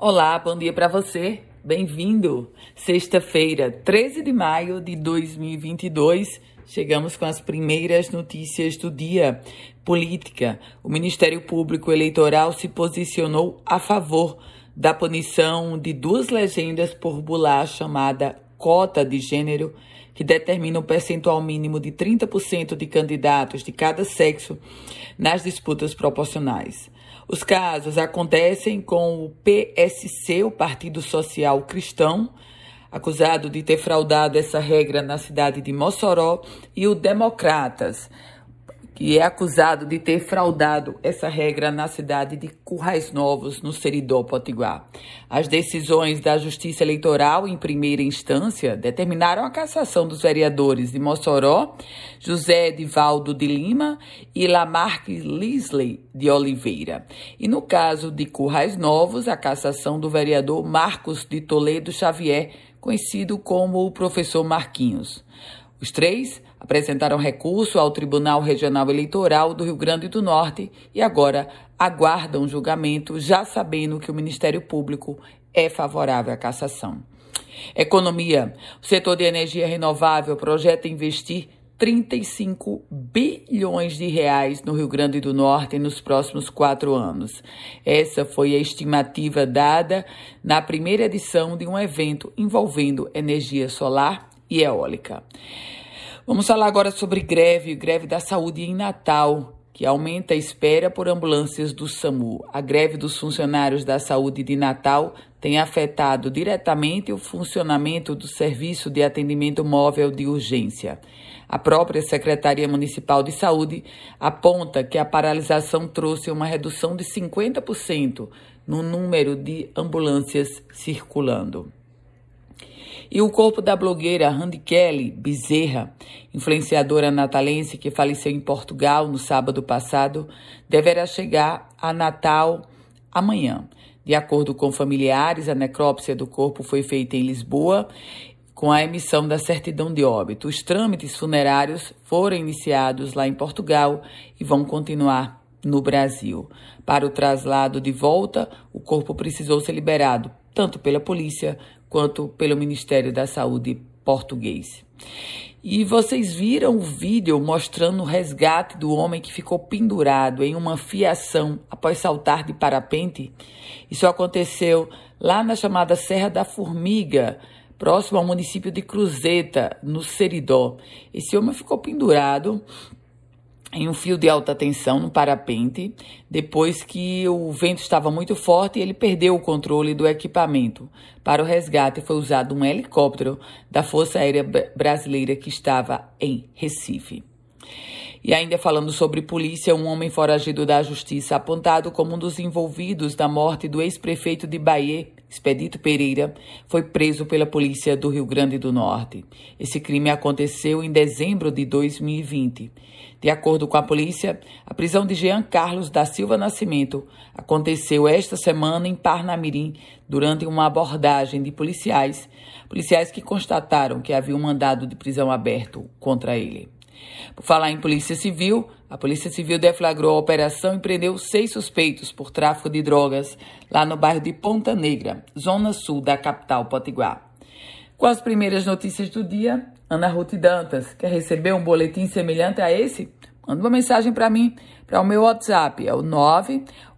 Olá, bom dia para você. Bem-vindo. Sexta-feira, 13 de maio de 2022. Chegamos com as primeiras notícias do dia. Política. O Ministério Público Eleitoral se posicionou a favor da punição de duas legendas por bular chamada cota de gênero, que determina um percentual mínimo de 30% de candidatos de cada sexo nas disputas proporcionais. Os casos acontecem com o PSC, o Partido Social Cristão, acusado de ter fraudado essa regra na cidade de Mossoró, e o Democratas, que é acusado de ter fraudado essa regra na cidade de Currais Novos, no Seridó Potiguar. As decisões da Justiça Eleitoral em primeira instância determinaram a cassação dos vereadores de Mossoró, José Edivaldo de Lima e Lamarck Lisley de Oliveira. E no caso de Currais Novos, a cassação do vereador Marcos de Toledo Xavier, conhecido como o professor Marquinhos. Os três apresentaram recurso ao Tribunal Regional Eleitoral do Rio Grande do Norte e agora aguardam julgamento, já sabendo que o Ministério Público é favorável à cassação. Economia. O setor de energia renovável projeta investir 35 bilhões de reais no Rio Grande do Norte nos próximos quatro anos. Essa foi a estimativa dada na primeira edição de um evento envolvendo energia solar e eólica. Vamos falar agora sobre greve, greve da saúde em Natal, que aumenta a espera por ambulâncias do SAMU. A greve dos funcionários da saúde de Natal tem afetado diretamente o funcionamento do serviço de atendimento móvel de urgência. A própria Secretaria Municipal de Saúde aponta que a paralisação trouxe uma redução de 50% no número de ambulâncias circulando. E o corpo da blogueira Randy Kelly Bezerra, influenciadora natalense que faleceu em Portugal no sábado passado, deverá chegar a Natal amanhã. De acordo com familiares, a necrópsia do corpo foi feita em Lisboa com a emissão da certidão de óbito. Os trâmites funerários foram iniciados lá em Portugal e vão continuar no Brasil. Para o traslado de volta, o corpo precisou ser liberado tanto pela polícia quanto pelo Ministério da Saúde português. E vocês viram o vídeo mostrando o resgate do homem que ficou pendurado em uma fiação após saltar de parapente? Isso aconteceu lá na chamada Serra da Formiga, próximo ao município de Cruzeta, no Seridó. Esse homem ficou pendurado em um fio de alta tensão no parapente, depois que o vento estava muito forte e ele perdeu o controle do equipamento. Para o resgate foi usado um helicóptero da Força Aérea Brasileira que estava em Recife. E ainda falando sobre polícia, um homem foragido da justiça, apontado como um dos envolvidos na morte do ex-prefeito de Bahia, Expedito Pereira, foi preso pela polícia do Rio Grande do Norte. Esse crime aconteceu em dezembro de 2020. De acordo com a polícia, a prisão de Jean Carlos da Silva Nascimento aconteceu esta semana em Parnamirim, durante uma abordagem de policiais, policiais que constataram que havia um mandado de prisão aberto contra ele. Por falar em Polícia Civil, a Polícia Civil deflagrou a operação e prendeu seis suspeitos por tráfico de drogas lá no bairro de Ponta Negra, zona sul da capital Potiguar. Com as primeiras notícias do dia, Ana Ruth Dantas, quer receber um boletim semelhante a esse? Manda uma mensagem para mim, para o meu WhatsApp, é o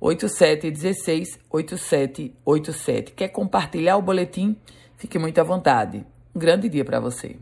987168787. Quer compartilhar o boletim? Fique muito à vontade. Um grande dia para você.